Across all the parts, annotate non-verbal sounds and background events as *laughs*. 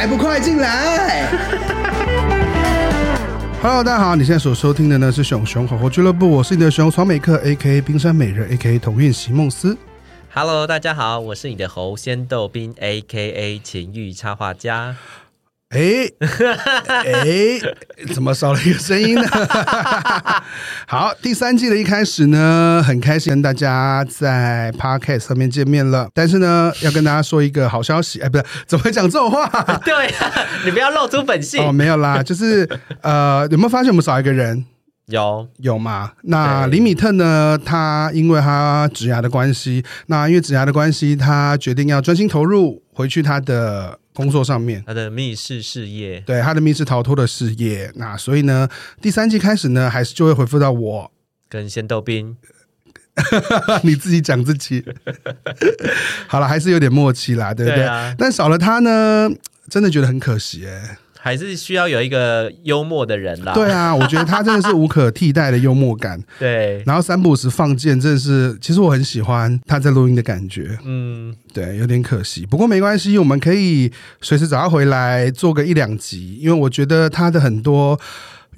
还不快进来！*laughs* Hello，大家好，你现在所收听的呢是熊熊火火俱乐部，我是你的熊曹美克，A.K.A. 冰山美人，A.K.A. 同韵席梦思。Hello，大家好，我是你的猴仙豆冰，A.K.A. 情欲插画家。哎哎，怎么少了一个声音呢？*laughs* 好，第三季的一开始呢，很开心跟大家在 Podcast 上面见面了。但是呢，要跟大家说一个好消息，哎，不是，怎么会讲这种话？*laughs* 对啊，你不要露出本性。哦，没有啦，就是呃，有没有发现我们少一个人？有有吗？那李米特呢？他因为他职涯的关系，那因为职涯的关系，他决定要专心投入回去他的。工作上面，他的密室事业，对他的密室逃脱的事业，那所以呢，第三季开始呢，还是就会回复到我。跟仙豆兵，*laughs* 你自己讲自己，*laughs* 好了，还是有点默契啦，对不对？但少了他呢，真的觉得很可惜哎、欸。还是需要有一个幽默的人啦。对啊，我觉得他真的是无可替代的幽默感。*laughs* 对，然后三不五时放箭，真的是，其实我很喜欢他在录音的感觉。嗯，对，有点可惜，不过没关系，我们可以随时找他回来做个一两集，因为我觉得他的很多。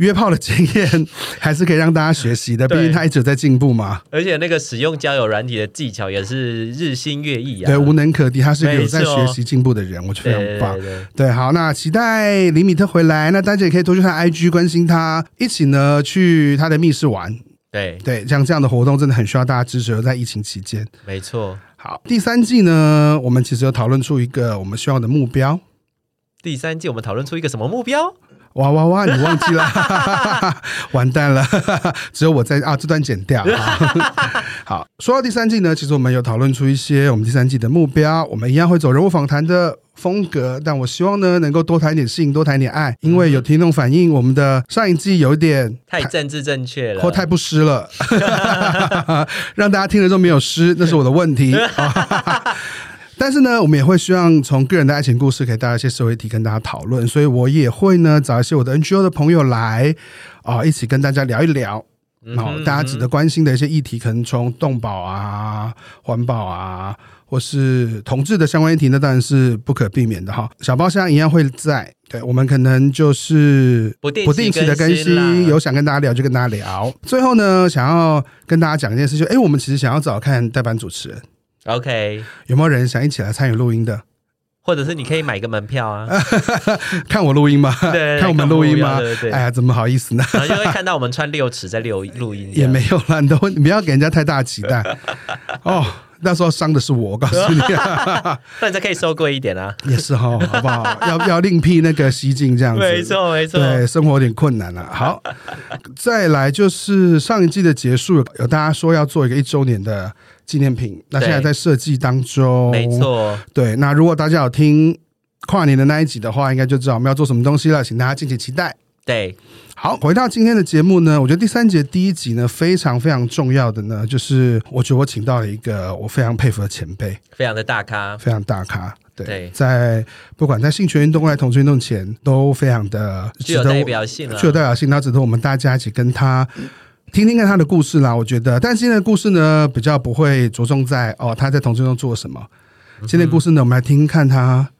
约炮的经验还是可以让大家学习的，毕竟他一直在进步嘛。而且那个使用交友软体的技巧也是日新月异啊。对，无能可敌，他是一个有在学习进步的人，我觉得非常棒。对，对，对，对，好，那期待李米特回来，那大家也可以多去看 IG 关心他，一起呢去他的密室玩。对对，像这样的活动真的很需要大家支持，在疫情期间。没错。好，第三季呢，我们其实有讨论出一个我们需要的目标。第三季我们讨论出一个什么目标？哇哇哇！你忘记了，*laughs* 完蛋了，*laughs* 只有我在啊，这段剪掉。*laughs* 好，说到第三季呢，其实我们有讨论出一些我们第三季的目标，我们一样会走人物访谈的风格，但我希望呢，能够多谈一点性，多谈一点爱，因为有听众反映我们的上一季有点太政治正确了，或太不湿了，让大家听了都没有湿，那是我的问题。但是呢，我们也会希望从个人的爱情故事给大家一些社会题跟大家讨论，所以我也会呢找一些我的 NGO 的朋友来啊、呃，一起跟大家聊一聊，然后大家值得关心的一些议题，可能从动保啊、环保啊，或是同志的相关议题，那当然是不可避免的哈。小包厢一样会在，对，我们可能就是不定期的更新，有想跟大家聊就跟大家聊。最后呢，想要跟大家讲一件事，就哎，我们其实想要找看代班主持人。OK，有没有人想一起来参与录音的？或者是你可以买个门票啊，*laughs* 看我录音吗？对，看我们录音吗？对对对。哎呀，怎么好意思呢？然后就会看到我们穿六尺在录录音，也没有啦，你都你不要给人家太大期待 *laughs* 哦。那时候伤的是我，我告诉你，*laughs* 那你再可以收贵一点啊，也是哈，好不好？要要另辟那个西径这样子，没错没错，对，生活有点困难了。好，再来就是上一季的结束，有大家说要做一个一周年的纪念品，那现在在设计当中，没错，对。那如果大家有听跨年的那一集的话，应该就知道我们要做什么东西了，请大家敬请期待。对，好，回到今天的节目呢，我觉得第三节第一集呢，非常非常重要的呢，就是我觉得我请到了一个我非常佩服的前辈，非常的大咖，非常大咖，对，对。在不管在性权运动、在同志运动前，都非常的具有代表性，具有代表性，那值得我们大家一起跟他听听看他的故事啦。我觉得，但今天的故事呢，比较不会着重在哦他在同志运动做什么，今天的故事呢，我们来听听看他。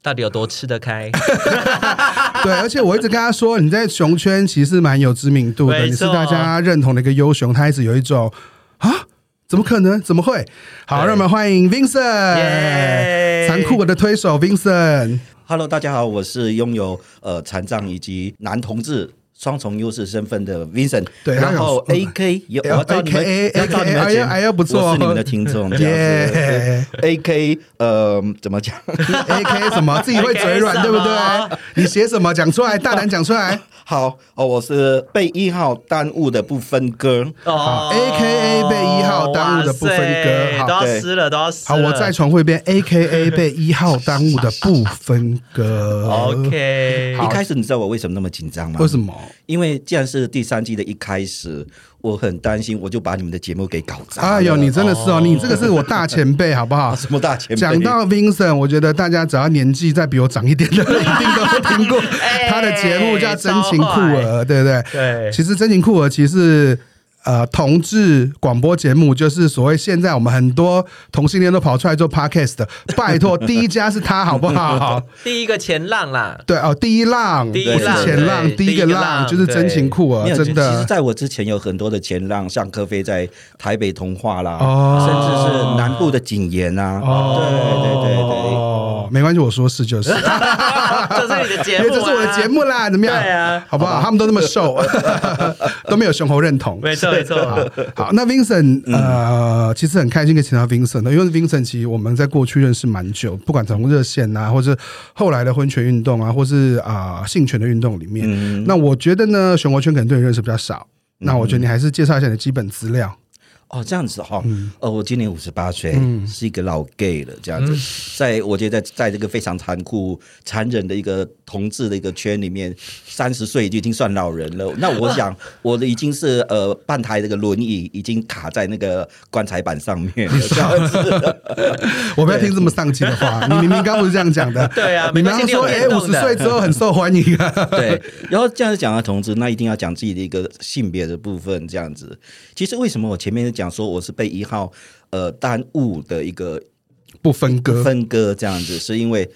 到底有多吃得开？*laughs* 对，而且我一直跟他说，你在熊圈其实蛮有知名度的，你是大家认同的一个优熊。他一直有一种啊，怎么可能？怎么会？好，让我们欢迎 Vincent，残酷的推手 Vincent。Hello，大家好，我是拥有呃残障以及男同志双重优势身份的 Vincent，对，然后 A K 有 A K A K，哎呀哎呀不错，我是你们的听众，耶，A K 呃怎么讲？*laughs* A K 什么？自己会嘴软对不对？你写什么？讲出来，大胆讲出来。好哦，我是被一号耽误的不分割哦，A K A 被一号耽误的不分割，好，都要撕了，都要撕。好，我再重复一遍，A K A 被一号耽误的不分割。OK，一开始你知道我为什么那么紧张吗？为什么？因为既然是第三季的一开始。我很担心，我就把你们的节目给搞砸。哎呦，你真的是哦，你这个是我大前辈，好不好？*laughs* 什么大前辈？讲到 Vincent，我觉得大家只要年纪再比我长一点的，一定都会听过 *laughs* 他的节目，叫《真情酷儿》，对不对？对。其实《真情酷儿》其实。呃，同志广播节目就是所谓现在我们很多同性恋都跑出来做 podcast 的，*laughs* 拜托，第一家是他好不好？第一个前浪啦，对哦，第一浪，第一浪，前浪，第一个浪就是真情库啊，真的。其实在我之前有很多的前浪，像柯飞在台北童话啦，哦，甚至是南部的景言啊，哦，对对对对，哦，没关系，我说是就是，这是你的节目，这是我的节目啦，怎么样？对啊，好不好？他们都那么瘦，*laughs* 都没有雄厚认同，没错。没错，好，那 Vincent，呃，其实很开心可以请到 Vincent 的，因为 Vincent 其实我们在过去认识蛮久，不管从热线啊，或是后来的婚权运动啊，或是啊、呃、性权的运动里面，嗯、那我觉得呢，熊国圈可能对你认识比较少，嗯、那我觉得你还是介绍一下你的基本资料。哦，这样子哈，嗯、呃，我今年五十八岁，嗯、是一个老 gay 了，这样子，嗯、在我觉得在在这个非常残酷、残忍的一个同志的一个圈里面，三十岁就已经算老人了。那我想，*laughs* 我的已经是呃半台这个轮椅已经卡在那个棺材板上面了。*laughs* 这样子，我不要听这么丧气的话，*laughs* 你明明刚不是这样讲的？对啊，你刚刚说哎，五十岁之后很受欢迎啊。对，然后这样子讲到同志，那一定要讲自己的一个性别的部分，这样子。其实为什么我前面讲？讲说我是被一号呃耽误的一个不分割分割这样子，是因为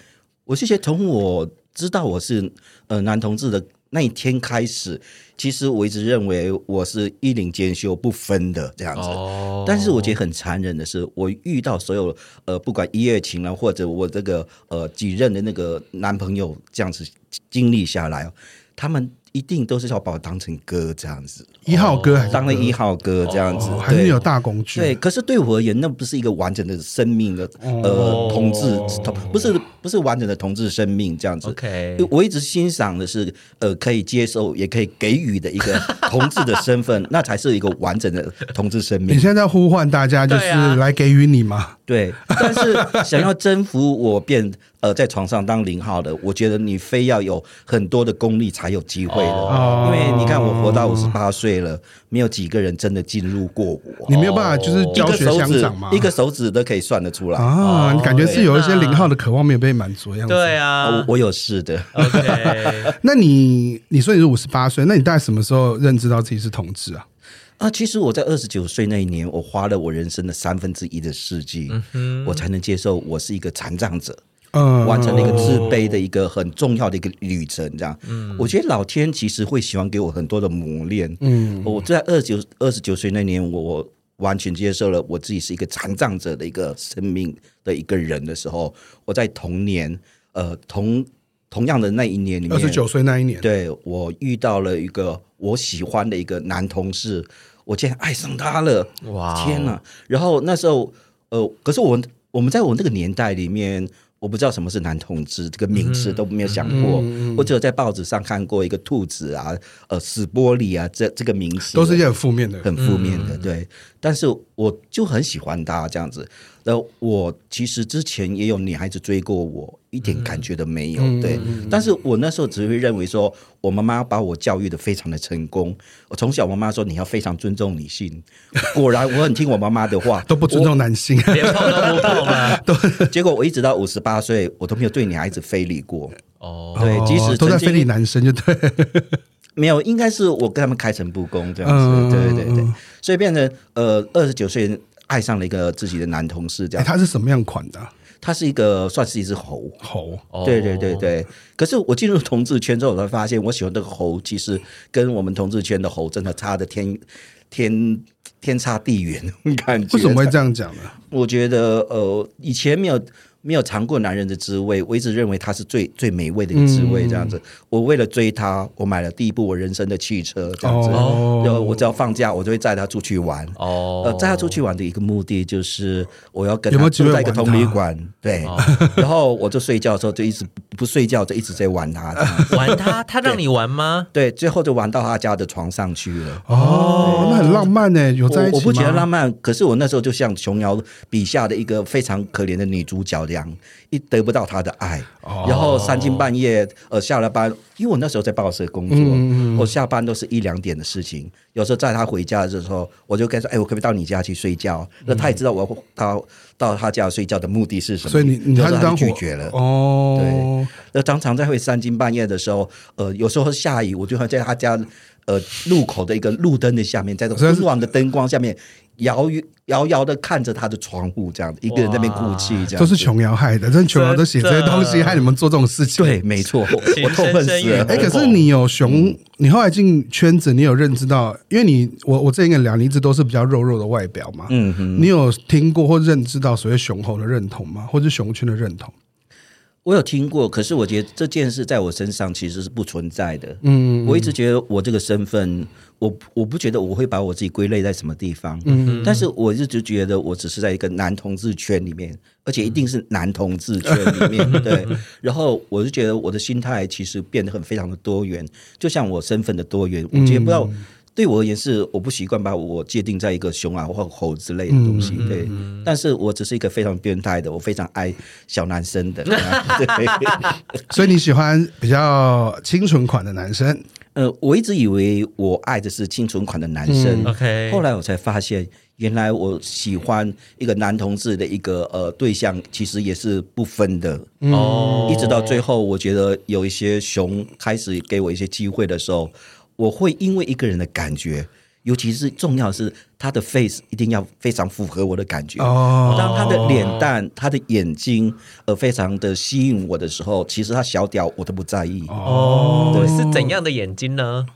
我其实从我知道我是呃男同志的那一天开始，其实我一直认为我是一领兼修不分的这样子。哦，但是我觉得很残忍的是，我遇到所有呃不管一夜情啊，或者我这个呃几任的那个男朋友这样子经历下来，他们。一定都是要把我当成哥这样子，一号哥还是当了一号哥这样子，还是有大工具。对，可是对我而言，那不是一个完整的生命的呃同志同，不是不是完整的同志生命这样子。OK，我一直欣赏的是呃可以接受也可以给予的一个 *laughs* 同志的身份，那才是一个完整的同志生命。你现在呼唤大家就是来给予你吗？对，但是想要征服我变。呃，在床上当零号的，我觉得你非要有很多的功力才有机会的，哦、因为你看我活到五十八岁了，没有几个人真的进入过我。你没有办法，就是教学相长嘛？一个手指都可以算得出来啊！你感觉是有一些零号的渴望没有被满足的样子。对啊，我我有事的。OK，*laughs* 那你你说你是五十八岁，那你大概什么时候认知到自己是同志啊？啊，其实我在二十九岁那一年，我花了我人生的三分之一的世纪，我才能接受我是一个残障者。完成了一个自卑的一个很重要的一个旅程，这样。嗯，我觉得老天其实会喜欢给我很多的磨练。嗯，我在二十九二十九岁那年，我完全接受了我自己是一个残障者的一个生命的一个人的时候，我在同年，呃，同同样的那一年里面，二十九岁那一年，对，我遇到了一个我喜欢的一个男同事，我竟然爱上他了。哇，天哪！然后那时候，呃，可是我我们在我那个年代里面。我不知道什么是男同志，这个名词都没有想过。嗯嗯、我只有在报纸上看过一个兔子啊，呃，死玻璃啊，这这个名词都是一些很负面的，很负面的。嗯、对，但是我就很喜欢他这样子。那我其实之前也有女孩子追过我，一点感觉都没有。嗯、对，嗯、但是我那时候只会认为说，我妈妈把我教育的非常的成功。我从小我妈妈说你要非常尊重女性，果然我很听我妈妈的话，*laughs* 都不尊重男性，*laughs* 连碰都不碰啊。都结果我一直到五十八岁，我都没有对女孩子非礼过。哦，对，即使都在非礼男生，就对，没有，应该是我跟他们开诚布公这样子。嗯、对对对，所以变成呃二十九岁。爱上了一个自己的男同事，这样。他是什么样款的？他是一个算是一只猴，猴。对对对对。可是我进入同志圈之后，我才发现我喜欢这个猴，其实跟我们同志圈的猴真的差的天天天差地远，感觉。为什么会这样讲呢？我觉得呃，以前没有没有尝过男人的滋味，我一直认为他是最最美味的一个滋味。这样子，嗯、我为了追他，我买了第一部我人生的汽车。这样子，哦、然后我只要放假，我就会载他出去玩。哦，呃，载他出去玩的一个目的就是我要跟他住在一个同旅馆。对，哦、*laughs* 然后我就睡觉的时候就一直不睡觉，就一直在玩他。玩他？他让你玩吗？对，最后就玩到他家的床上去了。哦，那很浪漫呢，有在一起我，我不觉得浪漫，可是我那时候就像琼瑶笔下的一个非常可怜的女主角这样，一得不到他的爱，哦、然后三更半夜呃下了班，因为我那时候在报社工作，嗯、我下班都是一两点的事情，有时候载他回家的时候，我就跟他说：“哎，我可不可以到你家去睡觉？”那、嗯、他也知道我要到到他家睡觉的目的是什么，所以你你他是当拒绝了。哦。对，那常常在会三更半夜的时候，呃，有时候下雨，我就会在他家呃路口的一个路灯的下面，在这昏黄的灯光下面。遥遥遥的看着他的窗户，这样子一个人在那边哭泣，这样都是琼瑶害的。真琼瑶都写这些东西，害你们做这种事情。对，没错，我痛恨死了。哎，可是你有熊，你后来进圈子，你有认知到，因为你我我之前跟你聊，你一直都是比较肉肉的外表嘛。嗯哼，你有听过或认知到所谓熊猴的认同吗？或者熊圈的认同？我有听过，可是我觉得这件事在我身上其实是不存在的。嗯，我一直觉得我这个身份，我我不觉得我会把我自己归类在什么地方。嗯，但是我一直觉得我只是在一个男同志圈里面，而且一定是男同志圈里面。*laughs* 对，然后我就觉得我的心态其实变得很非常的多元，就像我身份的多元，我觉得不知道。对我而言是我不习惯把我界定在一个熊啊或猴之类的东西，对。但是我只是一个非常变态的，我非常爱小男生的。*laughs* 对，*laughs* 所以你喜欢比较清纯款的男生？呃，我一直以为我爱的是清纯款的男生。OK，后来我才发现，原来我喜欢一个男同志的一个呃对象，其实也是不分的。哦，一直到最后，我觉得有一些熊开始给我一些机会的时候。我会因为一个人的感觉，尤其是重要的是他的 face 一定要非常符合我的感觉。哦，当他的脸蛋、他的眼睛呃非常的吸引我的时候，其实他小屌我都不在意。哦，对，是怎样的眼睛呢？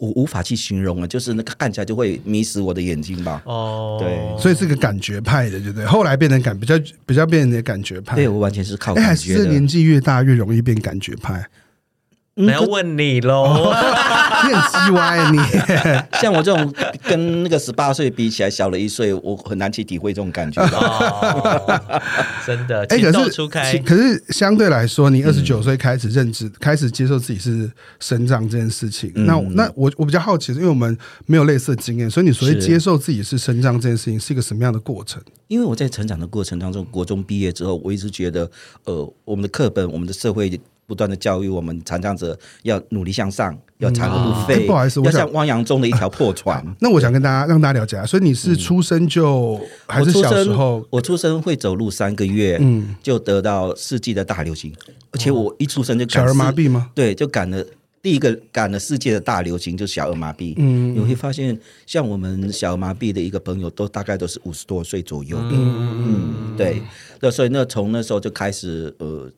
我无法去形容了，就是那个看起来就会迷死我的眼睛吧。哦，对，所以是个感觉派的，对不对？后来变成感比较比较变成感觉派。对，我完全是靠感觉的。还是年纪越大越容易变感觉派。没有问你喽，*laughs* 你很叽歪你。*laughs* 像我这种跟那个十八岁比起来小了一岁，我很难去体会这种感觉。真的，*laughs* 哎，可是可是相对来说，你二十九岁开始认知、开始接受自己是生长这件事情，那那我我比较好奇，因为我们没有类似的经验，所以你所谓接受自己是生长这件事情是一个什么样的过程？因为我在成长的过程当中，国中毕业之后，我一直觉得，呃，我们的课本，我们的社会。不断的教育我们残障者要努力向上，要残而不废。不好意思，我要像汪洋中的一条破船。*laughs* 那我想跟大家让大家了解啊，所以你是出生就还是小时候？我出生会走路三个月，嗯，就得到世纪的大流行，而且我一出生就小儿麻痹吗？对，就赶了第一个赶了世界的大流行，就是小儿麻痹。嗯，你会发现，像我们小儿麻痹的一个朋友，都大概都是五十多岁左右。嗯嗯，对，那所以那从那时候就开始呃。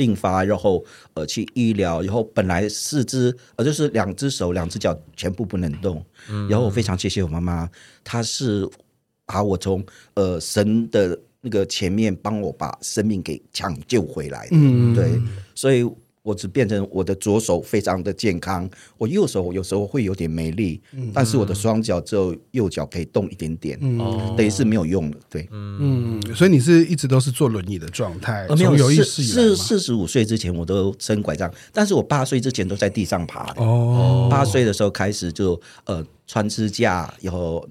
病发，然后呃去医疗，然后本来四肢呃就是两只手、两只脚全部不能动，嗯、然后我非常谢谢我妈妈，她是把我从呃神的那个前面帮我把生命给抢救回来的，嗯、对，所以。我只变成我的左手非常的健康，我右手有时候会有点没力，嗯、但是我的双脚只有右脚可以动一点点，嗯、等于是没有用了。对，嗯，所以你是一直都是坐轮椅的状态，没有有意识是四十五岁之前我都撑拐杖，但是我八岁之前都在地上爬。哦，八岁的时候开始就呃穿支架，然后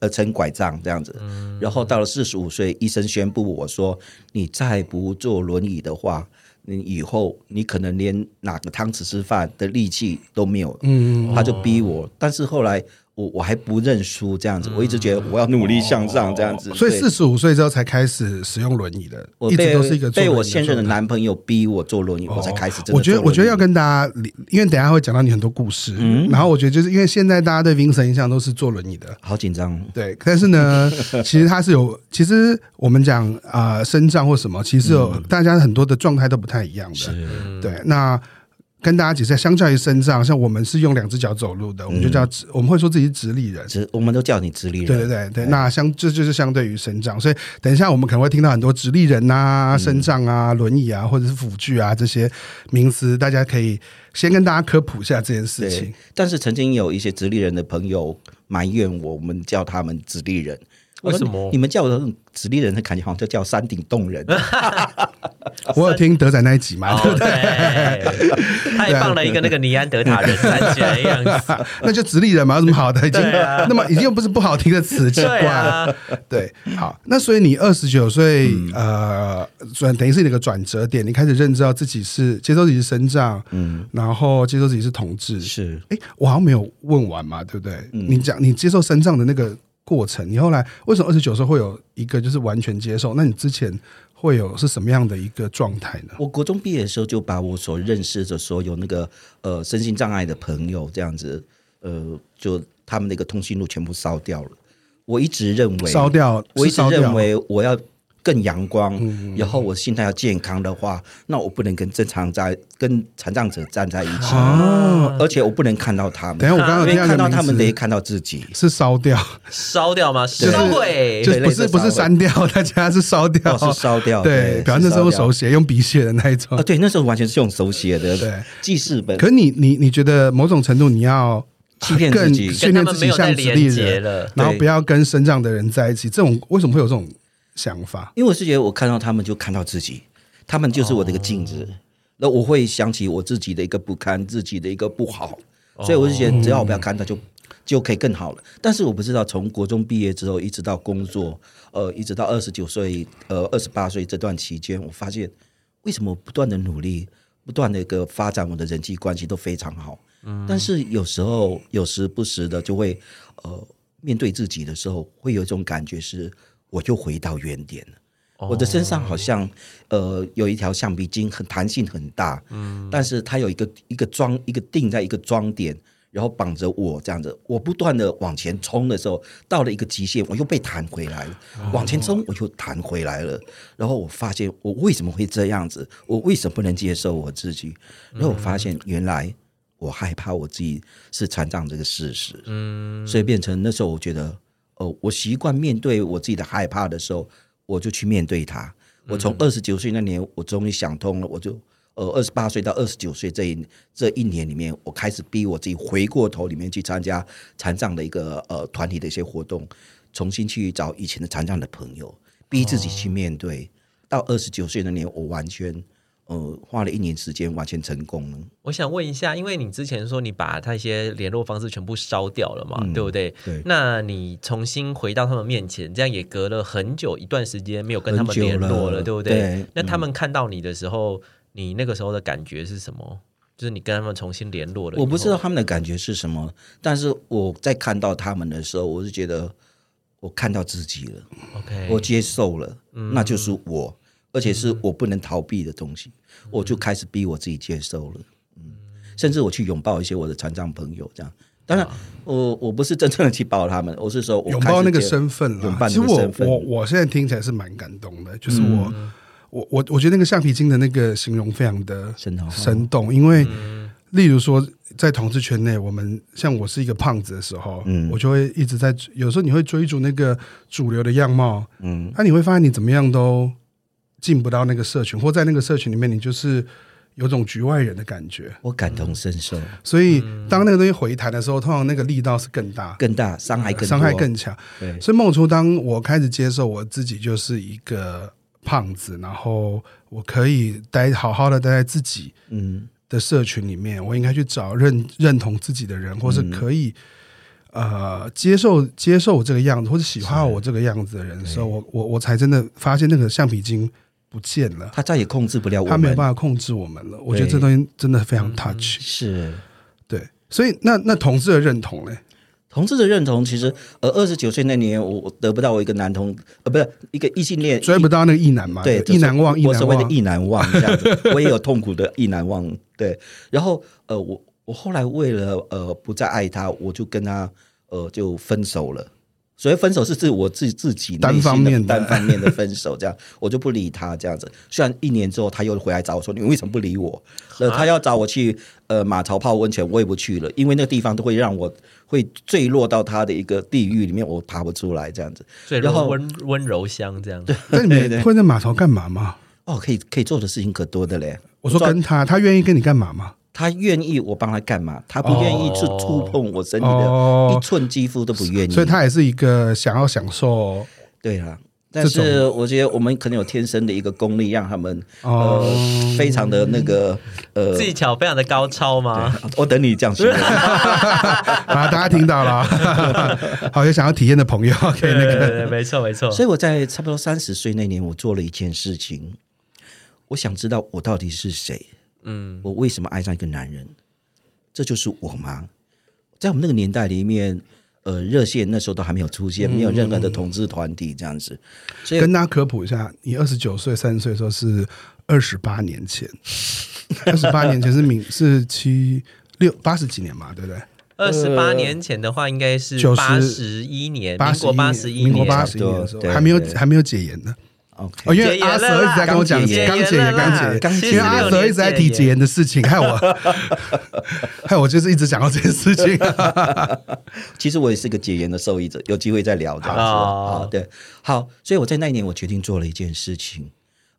呃撑拐杖这样子，嗯、然后到了四十五岁，医生宣布我说，你再不坐轮椅的话。你以后你可能连哪个汤匙吃饭的力气都没有，嗯，他就逼我，但是后来。我我还不认输这样子，我一直觉得我要努力向上这样子，所以四十五岁之后才开始使用轮椅的，我一直都是一个被我现任的男朋友逼我坐轮椅，我才开始。我觉得我觉得要跟大家，因为等下会讲到你很多故事，然后我觉得就是因为现在大家对 Vincent 印象都是坐轮椅的，好紧张。对，但是呢，其实他是有，其实我们讲啊，身障或什么，其实有大家很多的状态都不太一样的。对，那。跟大家解释，相较于身障，像我们是用两只脚走路的，我们就叫直，我们会说自己是直立人，直，我们都叫你直立人。对对对对，那相这就是相对于身障，所以等一下我们可能会听到很多直立人呐、身障啊、轮椅啊，或者是辅具啊这些名词，大家可以先跟大家科普一下这件事情。但是曾经有一些直立人的朋友埋怨我，我们叫他们直立人。为什么你们叫我的直立人，的感觉好像就叫山顶洞人。*laughs* 我有听德仔那一集嘛？对不对？他也放了一个那个尼安德塔人站起来的样子，*laughs* 那就直立人嘛，有什么好的？已经那么已经又不是不好听的词，奇怪了。对，好，那所以你二十九岁，呃，转等于是你的一个转折点，你开始认知到自己是接受自己是身障，嗯，然后接受自己是同志，是。哎，我好像没有问完嘛，对不对？你讲你接受身障的那个。过程，你后来为什么二十九岁会有一个就是完全接受？那你之前会有是什么样的一个状态呢？我国中毕业的时候就把我所认识的所有那个呃身心障碍的朋友这样子，呃，就他们那个通讯录全部烧掉了。我一直认为烧掉，我一直认为我要。更阳光，然后我心态要健康的话，那我不能跟正常在跟残障者站在一起，而且我不能看到他们。等下我刚刚听看到他们，得看到自己是烧掉，烧掉吗？烧毁，就不是不是删掉，*laughs* 大家是烧掉，是烧掉。对，表示那时候手写用笔写的那一种。啊，对，那时候完全是用手写的，对，记事本。可你你你觉得某种程度你要欺骗自己，训练自己像直立人，然后不要跟身障的人在一起，这种为什么会有这种？想法，因为我是觉得我看到他们就看到自己，他们就是我的一个镜子，那、哦、我会想起我自己的一个不堪，自己的一个不好，所以我就觉得只要我不要看到就就可以更好了。但是我不知道从国中毕业之后一直到工作，呃，一直到二十九岁，呃，二十八岁这段期间，我发现为什么不断的努力，不断的一个发展，我的人际关系都非常好，嗯，但是有时候有时不时的就会呃面对自己的时候，会有一种感觉是。我就回到原点了。我的身上好像呃有一条橡皮筋，很弹性很大，嗯，但是它有一个一个桩一个定在一个桩点，然后绑着我这样子。我不断的往前冲的时候，到了一个极限，我又被弹回来了。往前冲，我又弹回来了。然后我发现我为什么会这样子？我为什么不能接受我自己？然后我发现原来我害怕我自己是残障这个事实，嗯，所以变成那时候我觉得。哦，我习惯面对我自己的害怕的时候，我就去面对它。我从二十九岁那年，我终于想通了，我就呃二十八岁到二十九岁这一这一年里面，我开始逼我自己回过头里面去参加残障的一个呃团体的一些活动，重新去找以前的残障的朋友，逼自己去面对。到二十九岁那年，我完全。呃，花了一年时间完全成功了。我想问一下，因为你之前说你把他一些联络方式全部烧掉了嘛，嗯、对不对？对。那你重新回到他们面前，这样也隔了很久一段时间没有跟他们联络了，了对不对？对。那他们看到你的时候，嗯、你那个时候的感觉是什么？就是你跟他们重新联络了。我不知道他们的感觉是什么，但是我在看到他们的时候，我是觉得我看到自己了。OK，我接受了，嗯、那就是我。而且是我不能逃避的东西，嗯、我就开始逼我自己接受了。嗯，甚至我去拥抱一些我的残障朋友，这样。当然，我我不是真正的去抱他们，我是说拥抱那个身份了。其实我我我现在听起来是蛮感动的，就是我、嗯、我我我觉得那个橡皮筋的那个形容非常的生动，因为、嗯、例如说在同志圈内，我们像我是一个胖子的时候，嗯，我就会一直在有时候你会追逐那个主流的样貌，嗯，那、啊、你会发现你怎么样都。进不到那个社群，或在那个社群里面，你就是有种局外人的感觉。我感同身受，所以当那个东西回弹的时候，通常那个力道是更大、更大，伤害更伤害更强。对，所以梦初，当我开始接受我自己就是一个胖子，然后我可以待好好的待在自己嗯。的社群里面，我应该去找认认同自己的人，或是可以。呃，接受接受我这个样子，或者喜欢我这个样子的人的时候，我我我才真的发现那个橡皮筋不见了，他再也控制不了我们，他没有办法控制我们了。我觉得这东西真的非常 touch，是，对。所以那那同志的认同呢？同志的认同，其实呃，二十九岁那年，我得不到我一个男同，呃，不是一个异性恋，追不到那个异男嘛？对，异男忘，我所谓的异男忘这样子，*laughs* 我也有痛苦的异男忘。对，然后呃，我我后来为了呃不再爱他，我就跟他。呃，就分手了，所以分手是自我自自己单方面单方面的分手，这样 *laughs* 我就不理他这样子。虽然一年之后他又回来找我说：“你为什么不理我？”呃，他要找我去呃马槽泡温泉，我也不去了，因为那个地方都会让我会坠落到他的一个地狱里面，我爬不出来这样子。然后温温柔乡这样子。那你会在马槽干嘛吗？哦，可以可以做的事情可多的嘞。我说跟他，他愿意跟你干嘛吗？他愿意我帮他干嘛？他不愿意去触碰我身体的一寸肌肤都不愿意，所以他也是一个想要享受。对啊，但是我觉得我们可能有天生的一个功力，让他们呃非常的那个呃技巧非常的高超吗？我等你这样说 *laughs* 啊，大家听到了，*laughs* 好，有想要体验的朋友可以那个，没错没错。所以我在差不多三十岁那年，我做了一件事情，我想知道我到底是谁。嗯，我为什么爱上一个男人？这就是我吗？在我们那个年代里面，呃，热线那时候都还没有出现，没有任何的同志团体这样子。所以跟大家科普一下，你二十九岁、三十岁的时候是二十八年前，*laughs* 二十八年前是明是七六八十几年嘛，对不对？二十八年前的话，应该是八十一年，民国八十一年，民国八十一年的时候，还没有还没有解严呢。哦，因为阿 Sir 一直在跟我讲刚解严，刚解严，刚解严，因为阿 Sir 一直在提解严的事情，害我，*laughs* 害我就是一直讲到这件事情。*laughs* 其实我也是个解严的受益者，有机会再聊这样子。好，对，好，所以我在那一年，我决定做了一件事情。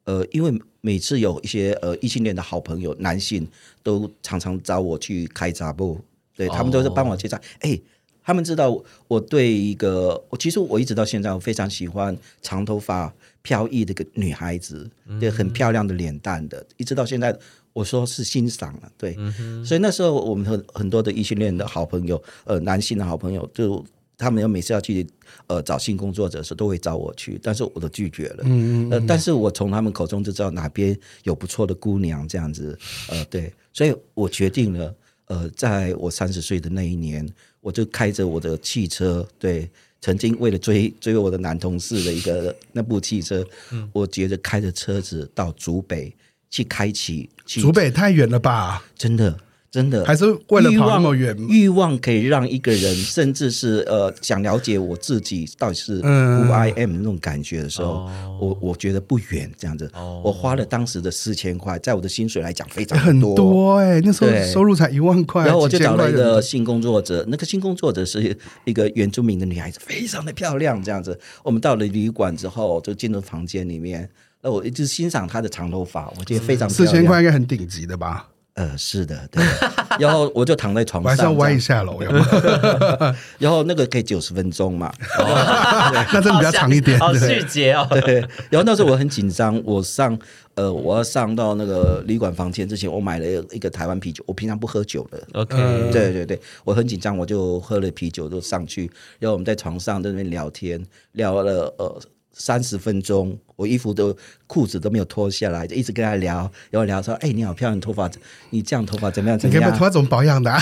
呃，因为每次有一些呃异性恋的好朋友，男性都常常找我去开杂步，对他们都是帮我介绍。哎、欸，他们知道我对一个，我其实我一直到现在，我非常喜欢长头发。飘逸的一个女孩子，对，很漂亮的脸蛋的，一直到现在，我说是欣赏了，对，嗯、所以那时候我们很很多的异性恋的好朋友，呃，男性的好朋友，就他们要每次要去呃找性工作者的时候，都会找我去，但是我都拒绝了，嗯嗯。呃，但是我从他们口中就知道哪边有不错的姑娘这样子，呃，对，所以我决定了，呃，在我三十岁的那一年，我就开着我的汽车，对。曾经为了追追我的男同事的一个那部汽车，嗯、我觉得开着车子到竹北去开启，竹北太远了吧？真的。真的还是为了跑那么远？欲望可以让一个人，甚至是呃，想了解我自己到底是 who I am 那种感觉的时候，嗯、我我觉得不远这样子。哦、我花了当时的四千块，在我的薪水来讲非常多很多哎、欸，那时候收入才一万块。然后我就找了一个性工作者，那个性工作者是一个原住民的女孩子，非常的漂亮。这样子，我们到了旅馆之后，就进入房间里面，那我一直欣赏她的长头发，我觉得非常漂亮。四千块应该很顶级的吧？呃，是的，对。然后我就躺在床上，晚上歪一下楼，*laughs* 然后那个可以九十分钟嘛，*laughs* 那真的比较长一点，好细节哦。对。然后那时候我很紧张，我上呃，我要上到那个旅馆房间之前，我买了一个台湾啤酒，我平常不喝酒的。OK，对对对，我很紧张，我就喝了啤酒就上去，然后我们在床上在那边聊天，聊了呃。三十分钟，我衣服都裤子都没有脱下来，就一直跟他聊，然后聊说：“哎、欸，你好漂亮，头发，你这样头发怎么样？怎么样？你头发怎么保养的、啊？”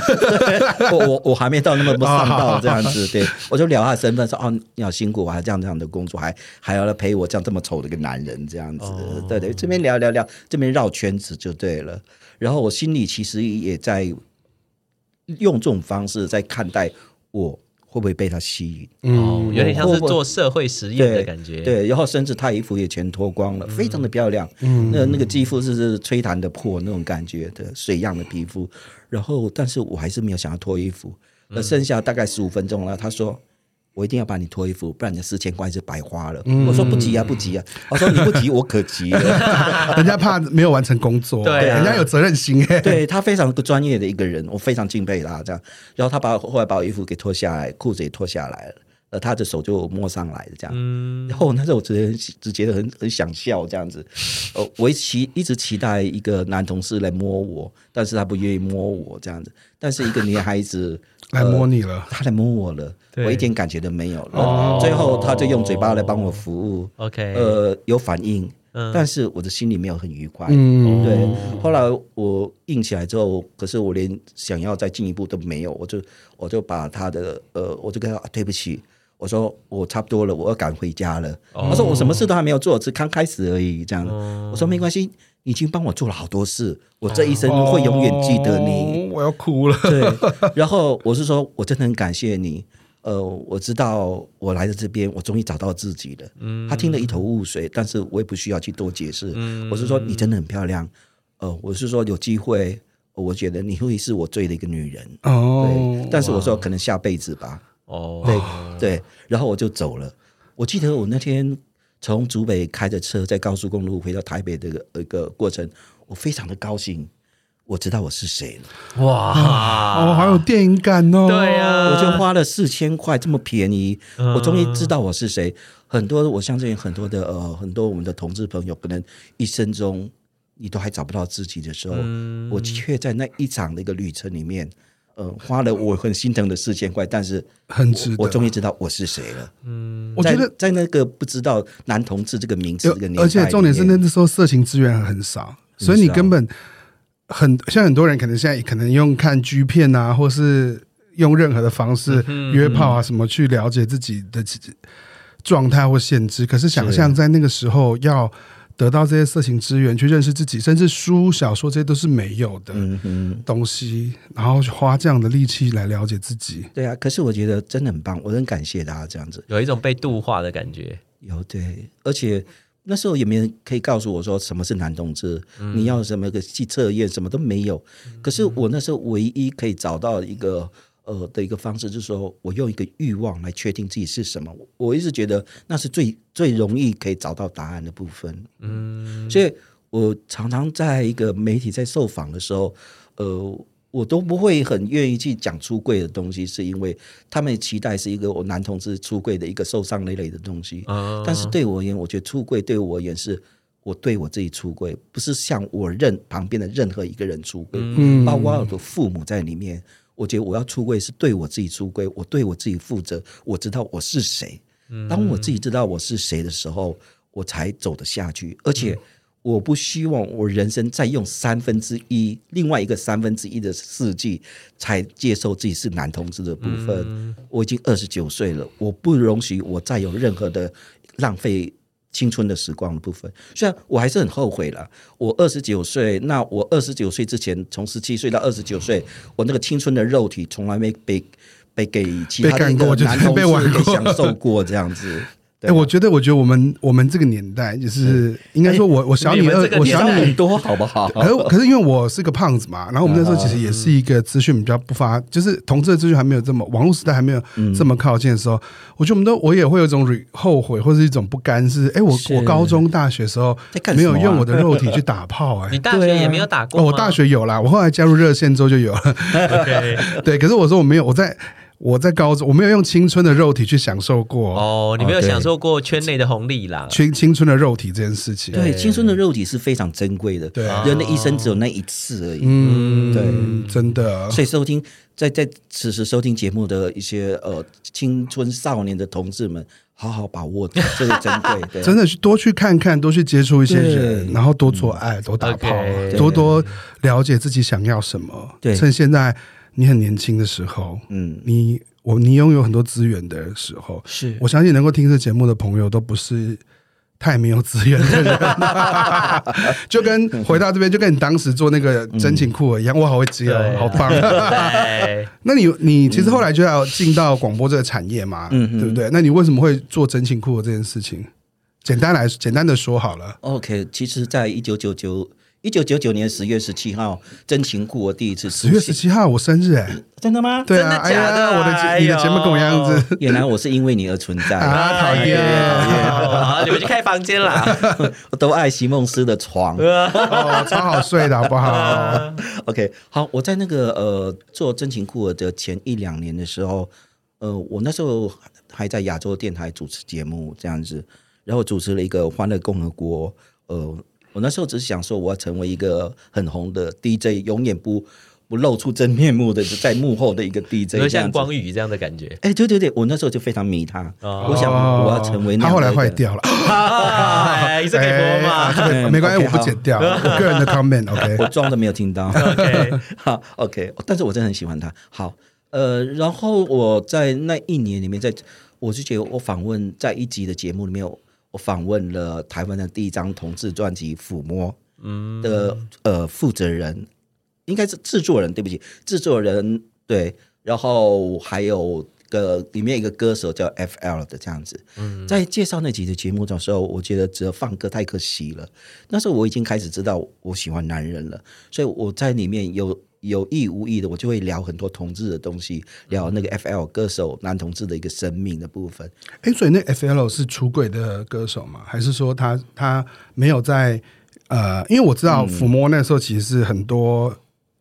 *laughs* 我我我还没到那么不上道 *laughs* 这样子，对，我就聊他的身份，说：“哦，你好辛苦，我还这样这样的工作，还还要来陪我这样这么丑的一个男人这样子。哦”对对，这边聊聊聊，这边绕圈子就对了。然后我心里其实也在用这种方式在看待我。会不会被他吸引？哦，有点像是做社会实验的感觉。对，然后甚至他衣服也全脱光了，非常的漂亮。嗯，那那个肌肤是是吹弹的破那种感觉的水样的皮肤。然后，但是我还是没有想要脱衣服。那剩下大概十五分钟了，他说。我一定要把你脱衣服，不然你的四千块是白花了。嗯、我说不急啊，不急啊。我说你不急，我可急了。*laughs* 人家怕没有完成工作，对，人家有责任心。*laughs* 对，他非常不专业的一个人，我非常敬佩他。这样，然后他把后来把我衣服给脱下来，裤子也脱下来了，呃，他的手就摸上来了，这样。嗯、然后那时候我只只觉得很很想笑，这样子。呃，我一期一直期待一个男同事来摸我，但是他不愿意摸我这样子。但是一个女孩子。*laughs* 来摸你了，他来摸我了，我一点感觉都没有了。最后他就用嘴巴来帮我服务，OK，呃，有反应，但是我的心里没有很愉快。嗯，对。后来我硬起来之后，可是我连想要再进一步都没有，我就我就把他的呃，我就跟他对不起，我说我差不多了，我要赶回家了。他说我什么事都还没有做，只刚开始而已。这样，我说没关系。已经帮我做了好多事，我这一生会永远记得你。哦，我要哭了。对，然后我是说，我真的很感谢你。呃，我知道我来到这边，我终于找到自己了。嗯，他听得一头雾水，但是我也不需要去多解释。嗯，我是说你真的很漂亮。呃，我是说有机会，我觉得你会是我追的一个女人。哦，对，但是我说可能下辈子吧。哦，对对，然后我就走了。我记得我那天从竹北开着车在高速公路回到台北的一个过程，我非常的高兴。我知道我是谁了，哇，哦，好有电影感哦！对啊，我就花了四千块这么便宜，嗯、我终于知道我是谁。很多我相信很多的呃，很多我们的同志朋友，可能一生中你都还找不到自己的时候，嗯、我却在那一场的一个旅程里面，呃，花了我很心疼的四千块，但是很值得。我终于知道我是谁了。嗯，我觉得在那个不知道男同志这个名字这个年代，而且重点是那时候色情资源很少，所以你根本。很像很多人可能现在可能用看 G 片啊，或是用任何的方式约炮啊什么去了解自己的状态或限制。可是想象在那个时候要得到这些色情资源去认识自己，甚至书小说这些都是没有的东西，然后花这样的力气来了解自己。对啊，可是我觉得真的很棒，我很感谢他这样子，有一种被度化的感觉。有对，而且。那时候也没人可以告诉我说什么是男同志，嗯、你要什么个去测验，什么都没有。可是我那时候唯一可以找到一个呃的一个方式，就是说我用一个欲望来确定自己是什么。我一直觉得那是最最容易可以找到答案的部分。嗯，所以我常常在一个媒体在受访的时候，呃。我都不会很愿意去讲出柜的东西，是因为他们期待是一个我男同志出柜的一个受伤累累的东西。但是对我而言，我觉得出柜对我而言是我对我自己出柜，不是像我认旁边的任何一个人出柜，嗯，包括我的父母在里面。我觉得我要出柜是对我自己出柜，我对我自己负责，我知道我是谁。当我自己知道我是谁的时候，我才走得下去，而且。我不希望我人生再用三分之一，另外一个三分之一的世纪才接受自己是男同志的部分。嗯、我已经二十九岁了，我不容许我再有任何的浪费青春的时光的部分。虽然我还是很后悔了，我二十九岁，那我二十九岁之前，从十七岁到二十九岁，我那个青春的肉体从来没被被给其他的男同事 *laughs* 给享受过这样子。哎，我觉得，我觉得我们我们这个年代，就是应该说，我我小你二，我小你很多，好不好？可是可是因为我是个胖子嘛，然后我们那时候其实也是一个资讯比较不发，就是同志的资讯还没有这么网络时代还没有这么靠近的时候，我觉得我们都我也会有一种后悔或者一种不甘，是哎，我我高中大学时候没有用我的肉体去打炮，*laughs* 哎，你大学也没有打过？我大学有啦，我后来加入热线之后就有了。*laughs* 对，可是我说我没有，我在。我在高中，我没有用青春的肉体去享受过哦，你没有享受过圈内的红利啦。青青春的肉体这件事情，对，青春的肉体是非常珍贵的，对，人的一生只有那一次而已。嗯，对，真的。所以收听在在此时收听节目的一些呃青春少年的同志们，好好把握这个珍贵，*laughs* 对，真的去多去看看，多去接触一些人，然后多做爱，多打炮，多多了解自己想要什么。对，趁现在。你很年轻的时候，嗯，你我你拥有很多资源的时候，是我相信能够听这节目的朋友都不是太没有资源的人，*laughs* 就跟回到这边，就跟你当时做那个真情酷儿一样，我好会接哦，好棒。*laughs* 那你你其实后来就要进到广播这个产业嘛，嗯，对不对？那你为什么会做真情酷儿这件事情？简单来简单的说好了。OK，其实，在一九九九。一九九九年十月十七号，真情故我第一次。十月十七号，我生日哎，真的吗？对啊，真的假的？我的节，你的节目跟我一样子。原来我是因为你而存在啊！讨厌，好，你们去开房间啦。*laughs* 我都爱席梦思的床，哦，超好睡的好不好？*laughs* OK，好，我在那个呃做真情故我的前一两年的时候，呃，我那时候还在亚洲电台主持节目这样子，然后主持了一个《欢乐共和国》呃。我那时候只是想说，我要成为一个很红的 DJ，永远不不露出真面目的，在幕后的一个 DJ，就像光宇这样的感觉。哎，对对对，我那时候就非常迷他。我想我要成为。他后来坏掉了，*laughs* 一直可以播吗？没关系，我不剪掉。*laughs* 我个人的 comment，OK，*laughs* 我装的没有听到。OK，好，OK，但是我真的很喜欢他。好，呃，然后我在那一年里面，在我就觉得我访问在一集的节目里面。我访问了台湾的第一张同志专辑《抚摸》的呃负责人，应该是制作人，对不起，制作人对，然后还有个里面一个歌手叫 FL 的这样子。嗯，在介绍那几集的节目的时候，我觉得只有放歌太可惜了。那时候我已经开始知道我喜欢男人了，所以我在里面有有意无意的，我就会聊很多同志的东西，聊那个 FL 歌手男同志的一个生命的部分。哎，所以那 FL 是出轨的歌手吗？还是说他他没有在呃？因为我知道抚摸那时候其实是很多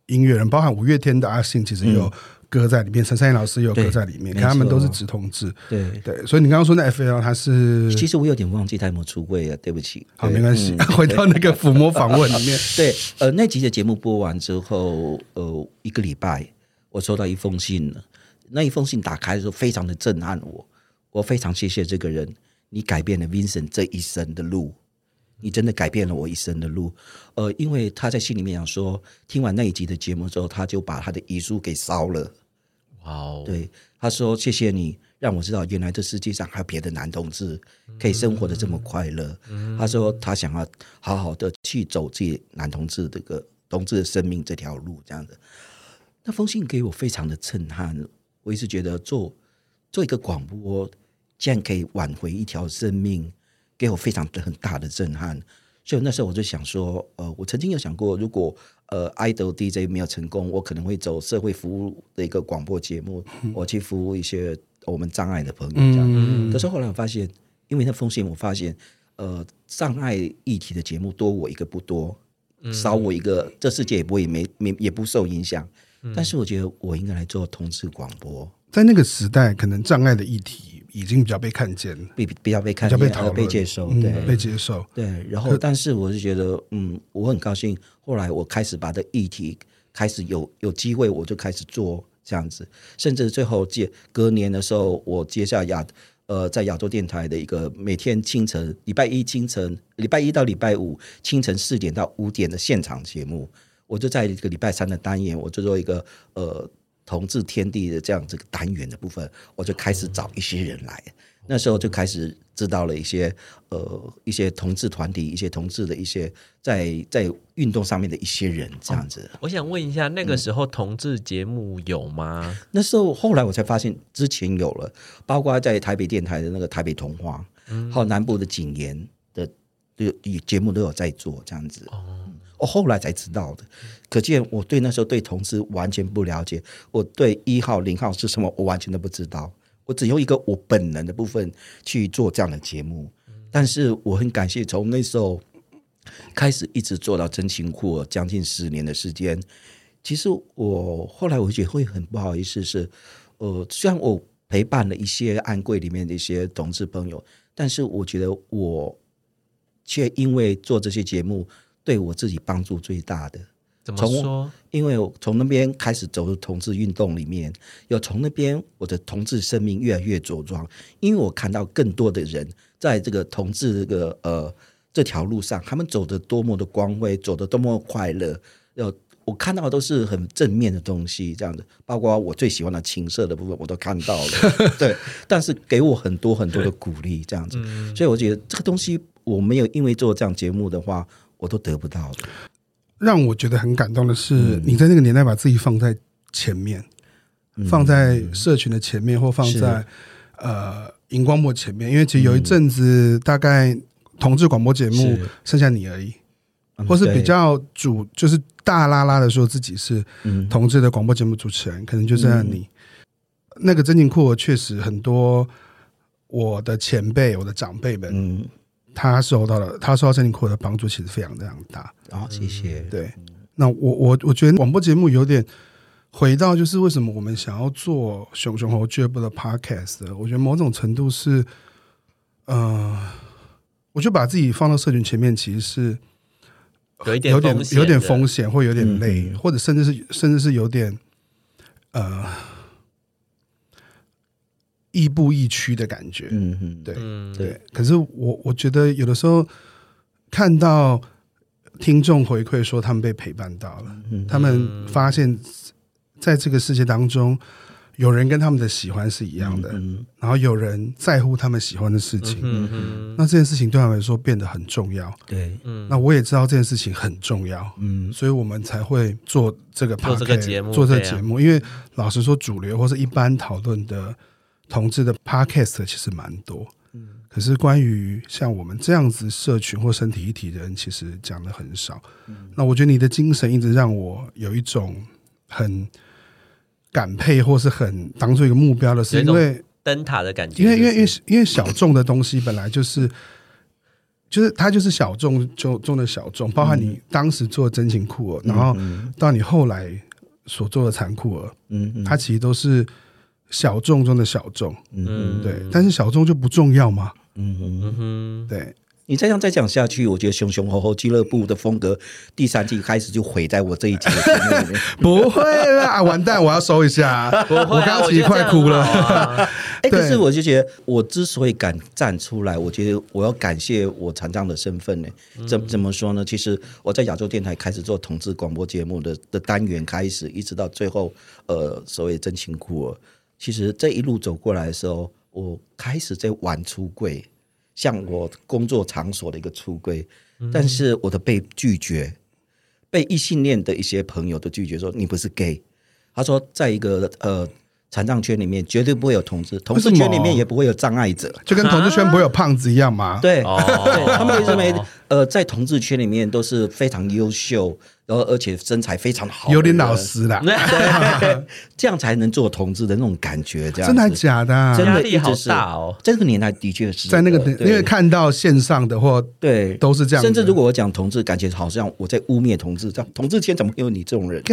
音乐人，包含五月天的阿信，其实有。嗯歌在里面，陈珊妮老师也有搁在里面，看他们都是直同志。对对，所以你刚刚说那 FL 他是，其实我有点忘记他有没有出柜啊，对不起。好，没关系，嗯、回到那个抚摸访问里面。*laughs* 对，呃，那集的节目播完之后，呃，一个礼拜，我收到一封信了。那一封信打开的时候，非常的震撼我。我非常谢谢这个人，你改变了 Vincent 这一生的路。你真的改变了我一生的路，呃，因为他在信里面讲说，听完那一集的节目之后，他就把他的遗书给烧了。哇哦，对，他说谢谢你，让我知道原来这世界上还有别的男同志可以生活的这么快乐。嗯、他说他想要好好的去走自己男同志这个同志的生命这条路，这样子。那封信给我非常的震撼，我一直觉得做做一个广播，竟然可以挽回一条生命。给我非常的很大的震撼，所以那时候我就想说，呃，我曾经有想过，如果呃，idol DJ 没有成功，我可能会走社会服务的一个广播节目，嗯、我去服务一些我们障碍的朋友这样。嗯、可是后来我发现，因为那封信，我发现，呃，障碍议题的节目多我一个不多，少我一个，这世界也不会没没也不受影响。嗯、但是我觉得我应该来做同志广播，在那个时代，可能障碍的议题。已经比较被看见，比比较被看见，比较被讨论，被接受，对，嗯、被接受，对。然后，但是我是觉得，嗯，我很高兴。后来我开始把这议题开始有有机会，我就开始做这样子。甚至最后接隔年的时候，我接下亚呃在亚洲电台的一个每天清晨礼拜一清晨礼拜一到礼拜五清晨四点到五点的现场节目，我就在一个礼拜三的单元，我就做一个呃。同志天地的这样这个单元的部分，我就开始找一些人来。那时候就开始知道了一些呃一些同志团体，一些同志的一些在在运动上面的一些人这样子。哦，我想问一下，那个时候同志节目有吗？嗯，那时候后来我才发现，之前有了，包括在台北电台的那个台北童话，嗯，还有南部的警言的节目都有在做这样子。哦。我后来才知道的，可见我对那时候对同志完全不了解。我对一号、零号是什么，我完全都不知道。我只用一个我本能的部分去做这样的节目。但是我很感谢，从那时候开始一直做到真情库，将近十年的时间。其实我后来我觉得会很不好意思是，是呃，虽然我陪伴了一些暗柜里面的一些同志朋友，但是我觉得我却因为做这些节目。对我自己帮助最大的，怎么说？因为我从那边开始走入同志运动里面，有从那边我的同志生命越来越茁壮。因为我看到更多的人在这个同志这个呃这条路上，他们走得多么的光辉，走的多么快乐。要我看到的都是很正面的东西，这样子，包括我最喜欢的情色的部分，我都看到了。*laughs* 对，但是给我很多很多的鼓励，这样子。嗯、所以我觉得这个东西我没有因为做这样节目的话。我都得不到的。让我觉得很感动的是，你在那个年代把自己放在前面，嗯、放在社群的前面，或放在呃荧光幕前面。因为其实有一阵子，大概同志广播节目剩下你而已，是或是比较主就是大拉拉的说自己是同志的广播节目主持人，嗯、可能就剩下你。嗯、那个真情库确实很多，我的前辈、我的长辈们。嗯他受到了，他受到真情库的帮助，其实非常非常大。然后、哦，谢谢。对，那我我我觉得广播节目有点回到，就是为什么我们想要做熊熊猴俱乐部的 podcast？我觉得某种程度是，呃，我就把自己放到社群前面，其实是有一点有点有点风险，会有点累，嗯、或者甚至是甚至是有点呃。亦步亦趋的感觉，嗯嗯，对对。可是我我觉得有的时候看到听众回馈说他们被陪伴到了，他们发现在这个世界当中有人跟他们的喜欢是一样的，然后有人在乎他们喜欢的事情，嗯那这件事情对他们来说变得很重要。对，那我也知道这件事情很重要，嗯，所以我们才会做这个做这个节目，做这个节目。因为老实说，主流或是一般讨论的。同志的 podcast 其实蛮多，嗯，可是关于像我们这样子社群或身体一体的人，其实讲的很少。嗯，那我觉得你的精神一直让我有一种很感佩，或是很当做一个目标的是，因为灯塔的感觉，因为因为因为因为小众的东西本来就是，就是它就是小众就中的小众，包含你当时做真情酷儿，然后到你后来所做的残酷儿，嗯，它其实都是。小众中的小众，嗯，对，但是小众就不重要吗？嗯哼，对。你再这样再讲下去，我觉得熊熊猴猴俱乐部的风格第三季开始就毁在我这一集里面。*laughs* 不会啦，完蛋，我要收一下。*laughs* 我刚刚其实快哭了。*laughs* 哎，可是我就觉得，我之所以敢站出来，我觉得我要感谢我残障的身份呢。怎怎么说呢？其实我在亚洲电台开始做同志广播节目的的单元开始，一直到最后，呃，所谓真情酷儿。其实这一路走过来的时候，我开始在玩出柜，像我工作场所的一个出柜，但是我的被拒绝，被异性恋的一些朋友都拒绝说你不是 gay，他说在一个呃残障圈里面绝对不会有同志，同志圈里面也不会有障碍者，就跟同志圈不会有胖子一样吗？对，他们认为呃在同志圈里面都是非常优秀。然后，而且身材非常好，有点老实啦，*laughs* 这样才能做同志的那种感觉，这样真的假的？啊？真的一直是大哦。这个年代的确是在那个，因为看到线上的或对都是这样。甚至如果我讲同志，感觉好像我在污蔑同志，这样同志圈怎么会有你这种人？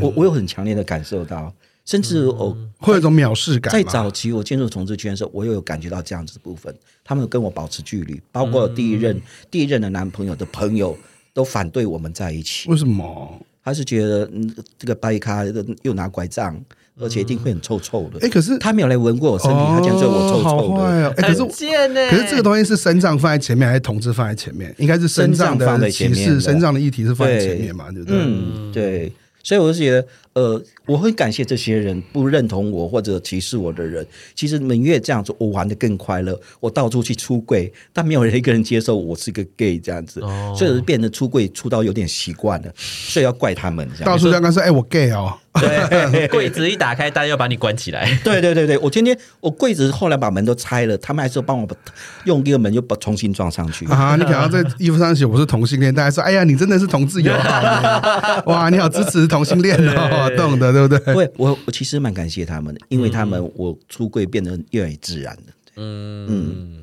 我我有很强烈的感受到，甚至我会有一种藐视感。在早期我进入同志圈的时候，我又有感觉到这样子的部分，他们跟我保持距离，包括第一任第一任的男朋友的朋友。都反对我们在一起，为什么？他是觉得嗯，这个掰咖又拿拐杖，而且一定会很臭臭的。哎，可是他没有来闻过我身体，他讲说我臭臭的。哎，可是可是这个东西是身障放在前面，还是同志放在前面？应该是身障的歧视，身障的议题是放在前面嘛？对不对？嗯，对。所以我就觉得，呃，我很感谢这些人不认同我或者歧视我的人。其实你们越这样子，我玩得更快乐。我到处去出柜，但没有人一个人接受我是个 gay 这样子，哦、所以变得出柜出到有点习惯了，所以要怪他们。到处在跟说，哎，我 gay 哦。对，柜子一打开，大家要把你关起来。*laughs* 对对对对，我天天我柜子后来把门都拆了，他们还是帮我把用一个门又把重新装上去。啊，你想要在衣服上写我是同性恋，大家说，哎呀，你真的是同志友好，*laughs* 哇，你好支持同性恋哦，懂的，对不对？对，我我其实蛮感谢他们的，因为他们我出柜变得越来越自然了。嗯嗯，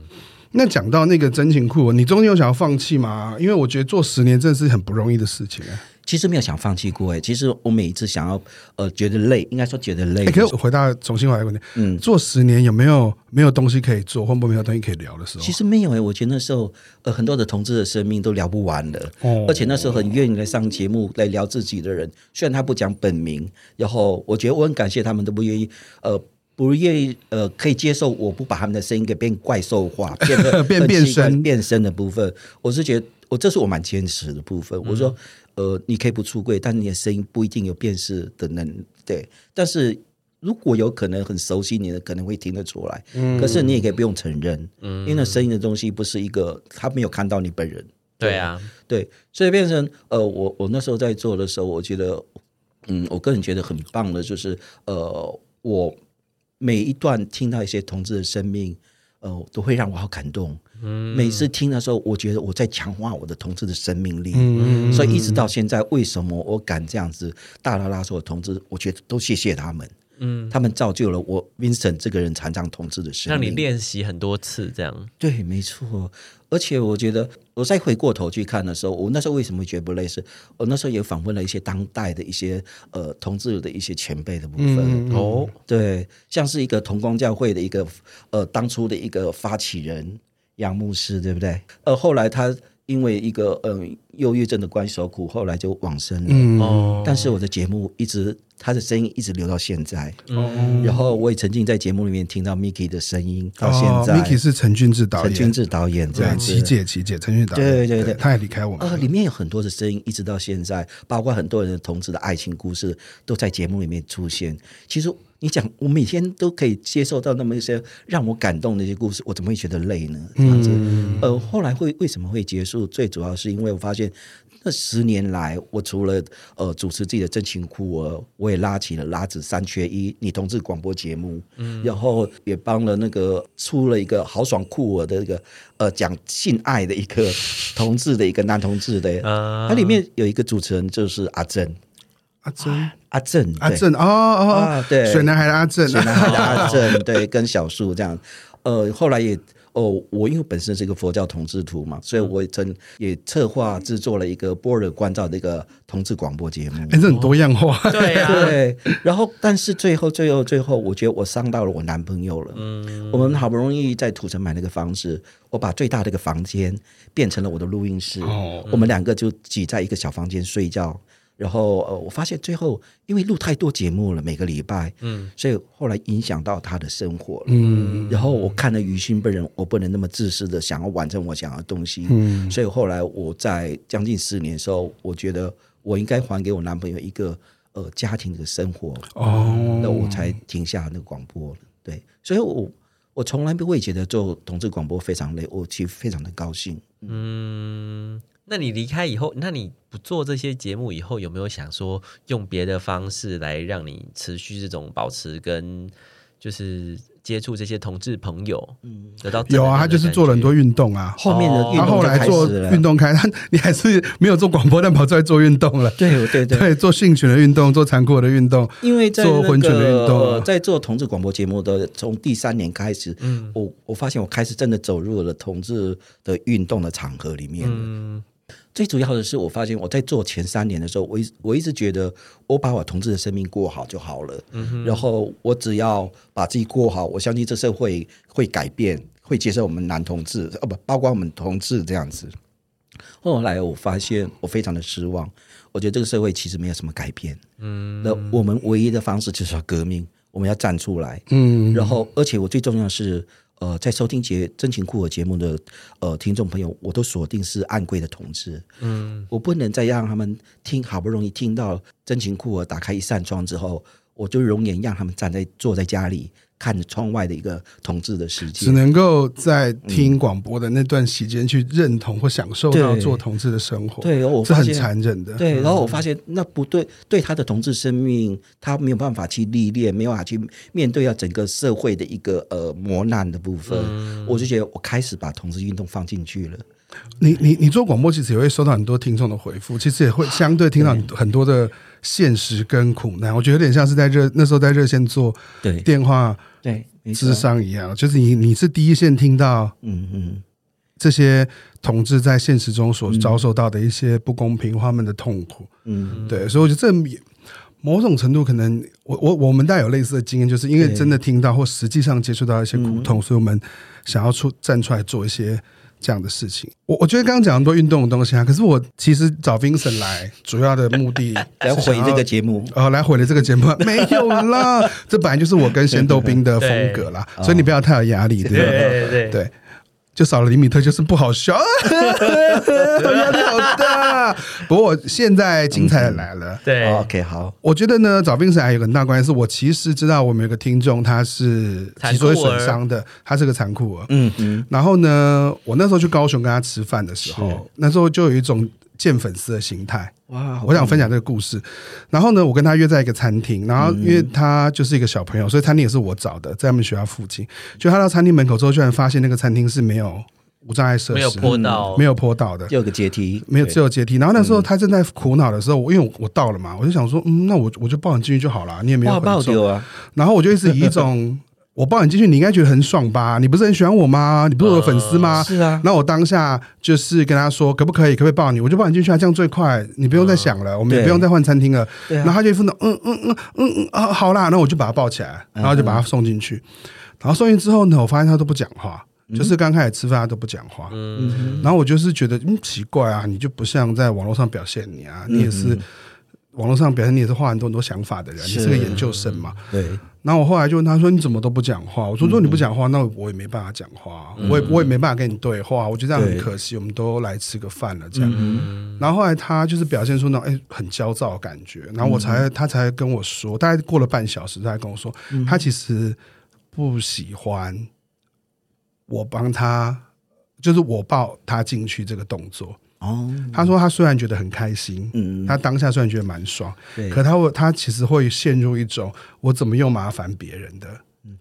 那讲到那个真情库，你中间有想要放弃吗？因为我觉得做十年真的是很不容易的事情啊。其实没有想放弃过哎，其实我每一次想要呃觉得累，应该说觉得累。可以回答重新回来问题，嗯，做十年有没有没有东西可以做，或不没有东西可以聊的时候？其实没有哎，我觉得那时候呃很多的同志的生命都聊不完的，哦，而且那时候很愿意来上节目来聊自己的人，虽然他不讲本名，然后我觉得我很感谢他们都不愿意呃不愿意呃可以接受我不把他们的声音给变怪兽化，变得 *laughs* 变变声。变声的部分，我是觉得我这是我蛮坚持的部分，嗯、我说。呃，你可以不出柜，但你的声音不一定有辨识的能力。对，但是如果有可能很熟悉你的，可能会听得出来。嗯，可是你也可以不用承认，嗯，因为那声音的东西不是一个他没有看到你本人。对啊，对，所以变成呃，我我那时候在做的时候，我觉得，嗯，我个人觉得很棒的，就是呃，我每一段听到一些同志的生命，呃，都会让我好感动。每次听的时候，我觉得我在强化我的同志的生命力，嗯、所以一直到现在，为什么我敢这样子大拉拉说同志？我觉得都谢谢他们，嗯，他们造就了我 Vincent 这个人残障同志的生命，让你练习很多次这样。对，没错。而且我觉得，我再回过头去看的时候，我那时候为什么会觉得不类似？我那时候也访问了一些当代的一些呃同志的一些前辈的部分。嗯、哦，对，像是一个同光教会的一个呃当初的一个发起人。杨牧师对不对？呃，后来他因为一个嗯忧郁症的关系受苦，后来就往生了。嗯，但是我的节目一直他的声音一直留到现在。嗯，然后我也曾经在节目里面听到 Mickey 的声音，到现在。Mickey 是陈俊志导演，陈俊志导演这样子。琪姐，琪姐，陈俊导演。对对对，他也离开我们。呃，里面有很多的声音，一直到现在，包括很多人的同志的爱情故事都在节目里面出现。其实。你讲我每天都可以接受到那么一些让我感动的一些故事，我怎么会觉得累呢？这样子，嗯、呃，后来会为什么会结束？最主要是因为我发现。那十年来，我除了呃主持自己的真情酷儿，我也拉起了拉子三缺一女同志广播节目，嗯，然后也帮了那个出了一个豪爽酷儿的一个呃讲性爱的一个同志的一个男同志的，*laughs* 啊，它里面有一个主持人就是阿正，阿珍，阿正，阿正，哦哦，对，水男孩的阿正，水男孩的阿正，对，跟小树这样，*laughs* 呃，后来也。哦，我因为本身是一个佛教同志图嘛，所以我也曾也策划制作了一个波尔关照的一个同志广播节目。哎，这很多样化。哦、对、啊、*laughs* 对。然后，但是最后、最后、最后，我觉得我伤到了我男朋友了。嗯。我们好不容易在土城买了个房子，我把最大的一个房间变成了我的录音室。哦。我们两个就挤在一个小房间睡觉。然后呃，我发现最后因为录太多节目了，每个礼拜，嗯，所以后来影响到他的生活了，嗯。然后我看了于心不忍，我不能那么自私的想要完成我想要的东西，嗯。所以后来我在将近四年的时候，我觉得我应该还给我男朋友一个呃家庭的生活，哦，那我才停下那个广播。对，所以我我从来不会觉得做同志广播非常累，我其实非常的高兴，嗯。那你离开以后，那你不做这些节目以后，有没有想说用别的方式来让你持续这种保持跟就是接触这些同志朋友？嗯，得到有啊，他就是做了很多运动啊。后面的他后来做运动开，他你还是没有做广播，但跑出来做运动了。对对对，对，做性权的运动，做残酷的运动，因为在、那个、做婚权的运动，在做同志广播节目的从第三年开始，嗯，我我发现我开始真的走入了同志的运动的场合里面。嗯。最主要的是，我发现我在做前三年的时候，我一我一直觉得我把我同志的生命过好就好了。嗯。然后我只要把自己过好，我相信这社会会改变，会接受我们男同志，哦不，包括我们同志这样子。后来我发现我非常的失望，我觉得这个社会其实没有什么改变。嗯。那我们唯一的方式就是要革命，我们要站出来。嗯。然后，而且我最重要的是。呃，在收听节真情酷儿节目的呃听众朋友，我都锁定是暗柜的同志，嗯，我不能再让他们听，好不容易听到真情酷儿打开一扇窗之后，我就容颜让他们站在坐在家里。看着窗外的一个同志的世界，只能够在听广播的那段时间去认同或享受到做同志的生活。对，我是很残忍的。对，然后我发现那不对，对他的同志生命，他没有办法去历练，没有办法去面对要整个社会的一个呃磨难的部分。嗯，我就觉得我开始把同志运动放进去了。你你你做广播，其实也会收到很多听众的回复，其实也会相对听到很多的现实跟苦难。我觉得有点像是在热那时候在热线做电话。对，咨商一样，就是你你是第一线听到，嗯嗯，这些同志在现实中所遭受到的一些不公平，他们的痛苦，嗯，对，所以我觉得这某种程度可能，我我我们带有类似的经验，就是因为真的听到或实际上接触到一些苦痛，所以我们想要出站出来做一些。这样的事情，我我觉得刚刚讲很多运动的东西啊，可是我其实找 Vincent 来主要的目的 *laughs* 来毁这个节目，呃，来毁了这个节目。*laughs* 没有啦，这本来就是我跟仙豆冰的风格啦，所以你不要太有压力，对对对。对。对就少了李米特，就是不好笑，*laughs* 压力好大。不过现在精彩的来了，对，OK，好。我觉得呢，找 Vincent 还有个很大关系是，我其实知道我们有个听众他是脊椎损伤的，他是个残酷儿，嗯嗯。然后呢，我那时候去高雄跟他吃饭的时候，那时候就有一种。见粉丝的心态哇！我想分享这个故事。然后呢，我跟他约在一个餐厅，然后因为他就是一个小朋友，所以餐厅也是我找的，在他们学校附近。就他到餐厅门口之后，居然发现那个餐厅是没有无障碍设施，没有坡道，没有坡道的，有个阶梯，没有只有阶梯。然后那时候他正在苦恼的时候，我因为我到了嘛，我就想说，嗯，那我我就抱你进去就好了，你也没有很重啊。然后我就一直以一种。我抱你进去，你应该觉得很爽吧？你不是很喜欢我吗？你不是我的粉丝吗？呃、是啊。那我当下就是跟他说，可不可以？可不可以抱你？我就抱你进去啊，这样最快。你不用再想了，呃、我们也不用再换餐厅了。对。然后他就一副那嗯嗯嗯嗯嗯啊，好啦，那我就把他抱起来，然后就把他送进去。嗯、然后送进之后呢，我发现他都不讲话，嗯、就是刚开始吃饭他都不讲话。嗯。然后我就是觉得嗯奇怪啊，你就不像在网络上表现你啊，你也是。网络上表现你也是画很多很多想法的人，是你是个研究生嘛？对。然后我后来就问他说：“你怎么都不讲话？”我说：“如果你不讲话，那我也没办法讲话，我也我也没办法跟你对话。我觉得这样很可惜。我们都来吃个饭了，这样。然后后来他就是表现出那种哎很焦躁的感觉，然后我才他才跟我说，大概过了半小时，他才跟我说，他其实不喜欢我帮他，就是我抱他进去这个动作。”哦，他说他虽然觉得很开心，嗯，他当下虽然觉得蛮爽，对，可他会他其实会陷入一种我怎么又麻烦别人的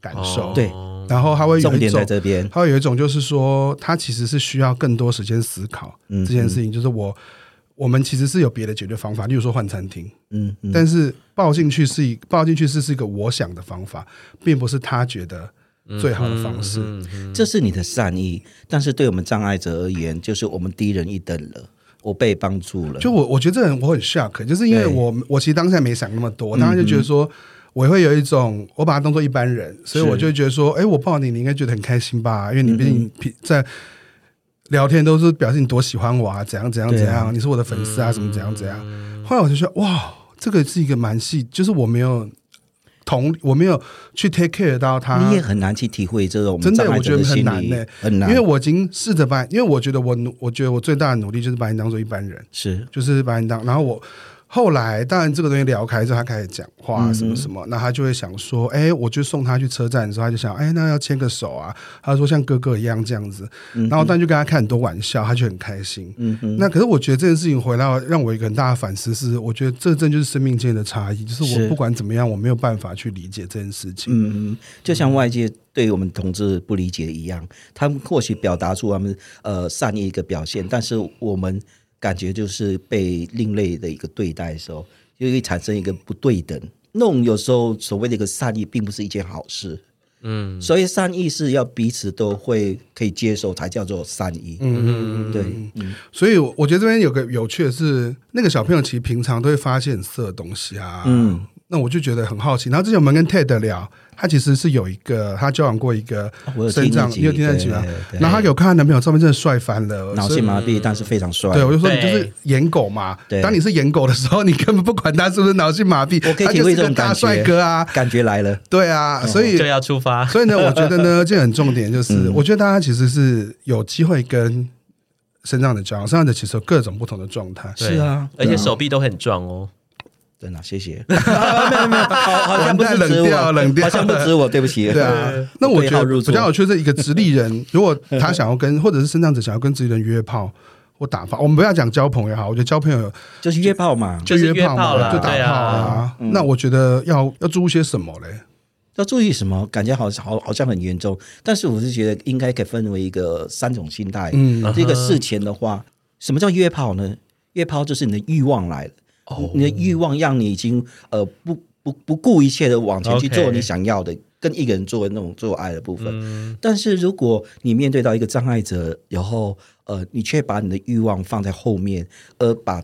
感受，对，然后他会有一种重点在这边，他会有一种就是说他其实是需要更多时间思考这件事情，就是我我们其实是有别的解决方法，例如说换餐厅，嗯，但是抱进去是一抱进去是是一个我想的方法，并不是他觉得。最好的方式，嗯嗯嗯、这是你的善意，但是对我们障碍者而言，就是我们低人一等了。我被帮助了，就我我觉得这人我很 shock，就是因为我我其实当下没想那么多，我当时就觉得说，我会有一种我把他当做一般人，所以我就觉得说，哎是，我抱你，你应该觉得很开心吧？因为你毕竟在聊天都是表示你多喜欢我啊，怎样怎样怎样，啊、你是我的粉丝啊，什么怎样怎样。后来我就说，哇，这个是一个蛮细，就是我没有。同我没有去 take care 到他，你也很难去体会这种真的，我觉得很难呢、欸，很难。因为我已经试着把，因为我觉得我努，我觉得我最大的努力就是把你当做一般人，是，就是把你当，然后我。后来，当然这个东西聊开之后，他开始讲话什么什么，那、嗯、他就会想说，哎，我就送他去车站的时候，他就想，哎，那要牵个手啊。他说像哥哥一样这样子，嗯、然后当然就跟他开很多玩笑，他就很开心。嗯哼那可是我觉得这件事情回来让我一个很大的反思是，我觉得这真就是生命间的差异，就是我不管怎么样，我没有办法去理解这件事情。嗯嗯，就像外界对于我们同志不理解一样，他们或许表达出他们呃善意一个表现，但是我们。感觉就是被另类的一个对待的时候，就会产生一个不对等。那种有时候所谓的一个善意，并不是一件好事。嗯，所以善意是要彼此都会可以接受，才叫做善意。嗯嗯嗯，对。嗯，所以我觉得这边有个有趣的是，那个小朋友其实平常都会发现色的东西啊。嗯。那我就觉得很好奇。然后之前我们跟 Ted 聊，他其实是有一个，他交往过一个身障，你有听得清吗？然后他有看他男朋友照片，真的帅翻了，脑性麻痹，但是非常帅。对，我就说你就是演狗嘛。当你是演狗的时候，你根本不管他是不是脑性麻痹，我可以体会这种。大帅哥啊，感觉来了。对啊，所以就要出发。所以呢，我觉得呢，*laughs* 这很重点就是，我觉得大家其实是有机会跟身上的交往，身上的其实有各种不同的状态。是啊，而且手臂都很壮哦。真的，谢谢。没有没有，好像不是冷掉，冷掉，好像不止我，对不起。对啊，那我觉得比较有趣的是一个直立人，*laughs* 如果他想要跟或者是身障者想要跟直立人约炮或打炮，我们不要讲交朋友好，我觉得交朋友就是约炮嘛，就约炮嘛，就打炮啊。那我觉得要要注意些什么嘞？要注意什么？感觉好好好像很严重，但是我是觉得应该可以分为一个三种心态。嗯，这个事前的话，什么叫约炮呢？约炮就是你的欲望来了。你的欲望让你已经呃不不不顾一切的往前去做你想要的跟一个人做那种做爱的部分。嗯、但是如果你面对到一个障碍者，然后呃你却把你的欲望放在后面，而把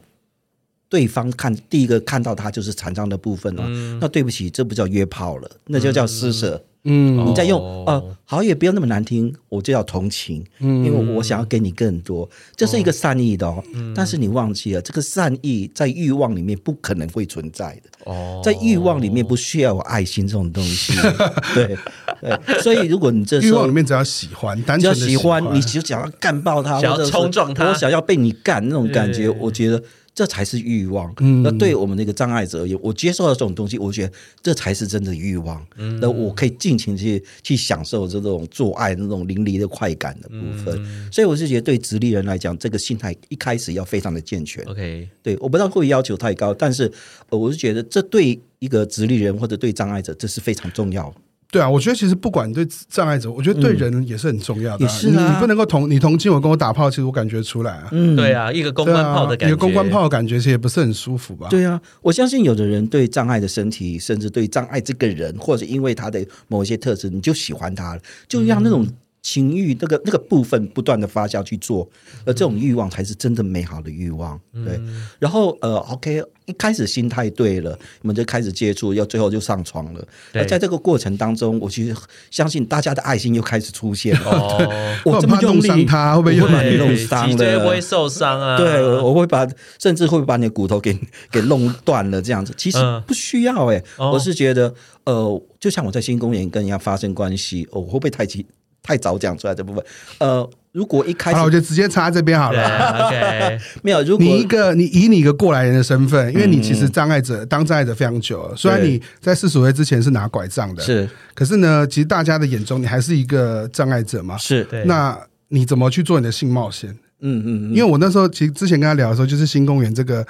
对方看第一个看到他就是残障的部分哦，嗯、那对不起，这不叫约炮了，那就叫施舍。嗯嗯，你再用哦、呃，好也不要那么难听，我就要同情，嗯，因为我想要给你更多，这是一个善意的哦。嗯、但是你忘记了，这个善意在欲望里面不可能会存在的哦，在欲望里面不需要有爱心这种东西，*laughs* 对对。所以如果你这欲望里面只要喜欢，单纯的喜欢，你就想要干爆他，想要冲撞他，我想要被你干那种感觉，我觉得。这才是欲望。嗯、那对我们那个障碍者而言，我接受到这种东西，我觉得这才是真的欲望。嗯、那我可以尽情去去享受这种做爱那种淋漓的快感的部分。嗯、所以我是觉得，对直立人来讲，这个心态一开始要非常的健全。OK，对，我不知道会要求太高，但是我是觉得这对一个直立人或者对障碍者，这是非常重要。对啊，我觉得其实不管对障碍者，我觉得对人也是很重要的。也是啊，你不能够同你同情我跟我打炮，其实我感觉出来啊。嗯，对啊，一个公关炮的感觉，一个公关炮的感觉其实也不是很舒服吧？对啊，我相信有的人对障碍的身体，甚至对障碍这个人，或者因为他的某一些特质，你就喜欢他了，就让那种情欲那个那个部分不断的发酵去做，而这种欲望才是真的美好的欲望。对，然后呃，OK，一开始心态对了，我们就开始接触，要最后就上床了。而在这个过程当中，我其实相信大家的爱心又开始出现了。哦，*laughs* 我这么用力，他会不会又把你弄伤了？*laughs* 对，会受伤啊。对，我会把甚至会把你的骨头给 *laughs* 给弄断了这样子。其实不需要哎，我是觉得呃，就像我在新公园跟人家发生关系，我会不会太急？太早讲出来这部分，呃，如果一开始，好，我就直接插在这边好了。OK，*laughs* 没有，如果你一个你以你一个过来人的身份，因为你其实障碍者、嗯、当障碍者非常久了，虽然你在四十岁之前是拿拐杖的，是，可是呢，其实大家的眼中你还是一个障碍者嘛。是，那你怎么去做你的性冒险？嗯嗯，因为我那时候其实之前跟他聊的时候，就是新公园这个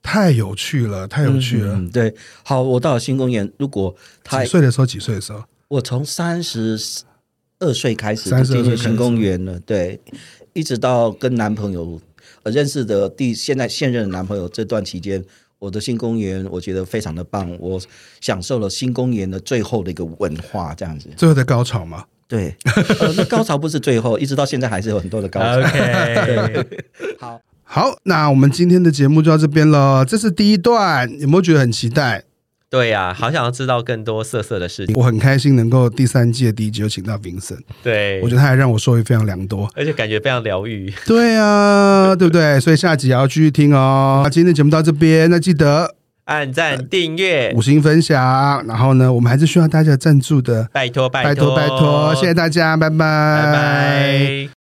太有趣了，太有趣了。嗯嗯、对，好，我到了新公园，如果他几岁的时候，几岁的时候，我从三十。二岁开始就进入新公园了，对，一直到跟男朋友呃认识的第现在现任的男朋友这段期间，我的新公园我觉得非常的棒，我享受了新公园的最后的一个文化，这样子。最后的高潮吗？对，*laughs* 呃，那高潮不是最后，一直到现在还是有很多的高潮。*laughs* OK，好，好，那我们今天的节目就到这边了，这是第一段，有没有觉得很期待？对呀、啊，好想要知道更多色色的事情。我很开心能够第三季的第一集就请到 Vincent，对，我觉得他还让我受益非常良多，而且感觉非常疗愈。对啊，*laughs* 对不对？所以下集也要继续听哦。那今天的节目到这边，那记得按赞、订阅、五星分享。然后呢，我们还是需要大家赞助的，拜托拜托拜托拜托，谢谢大家，拜拜拜拜。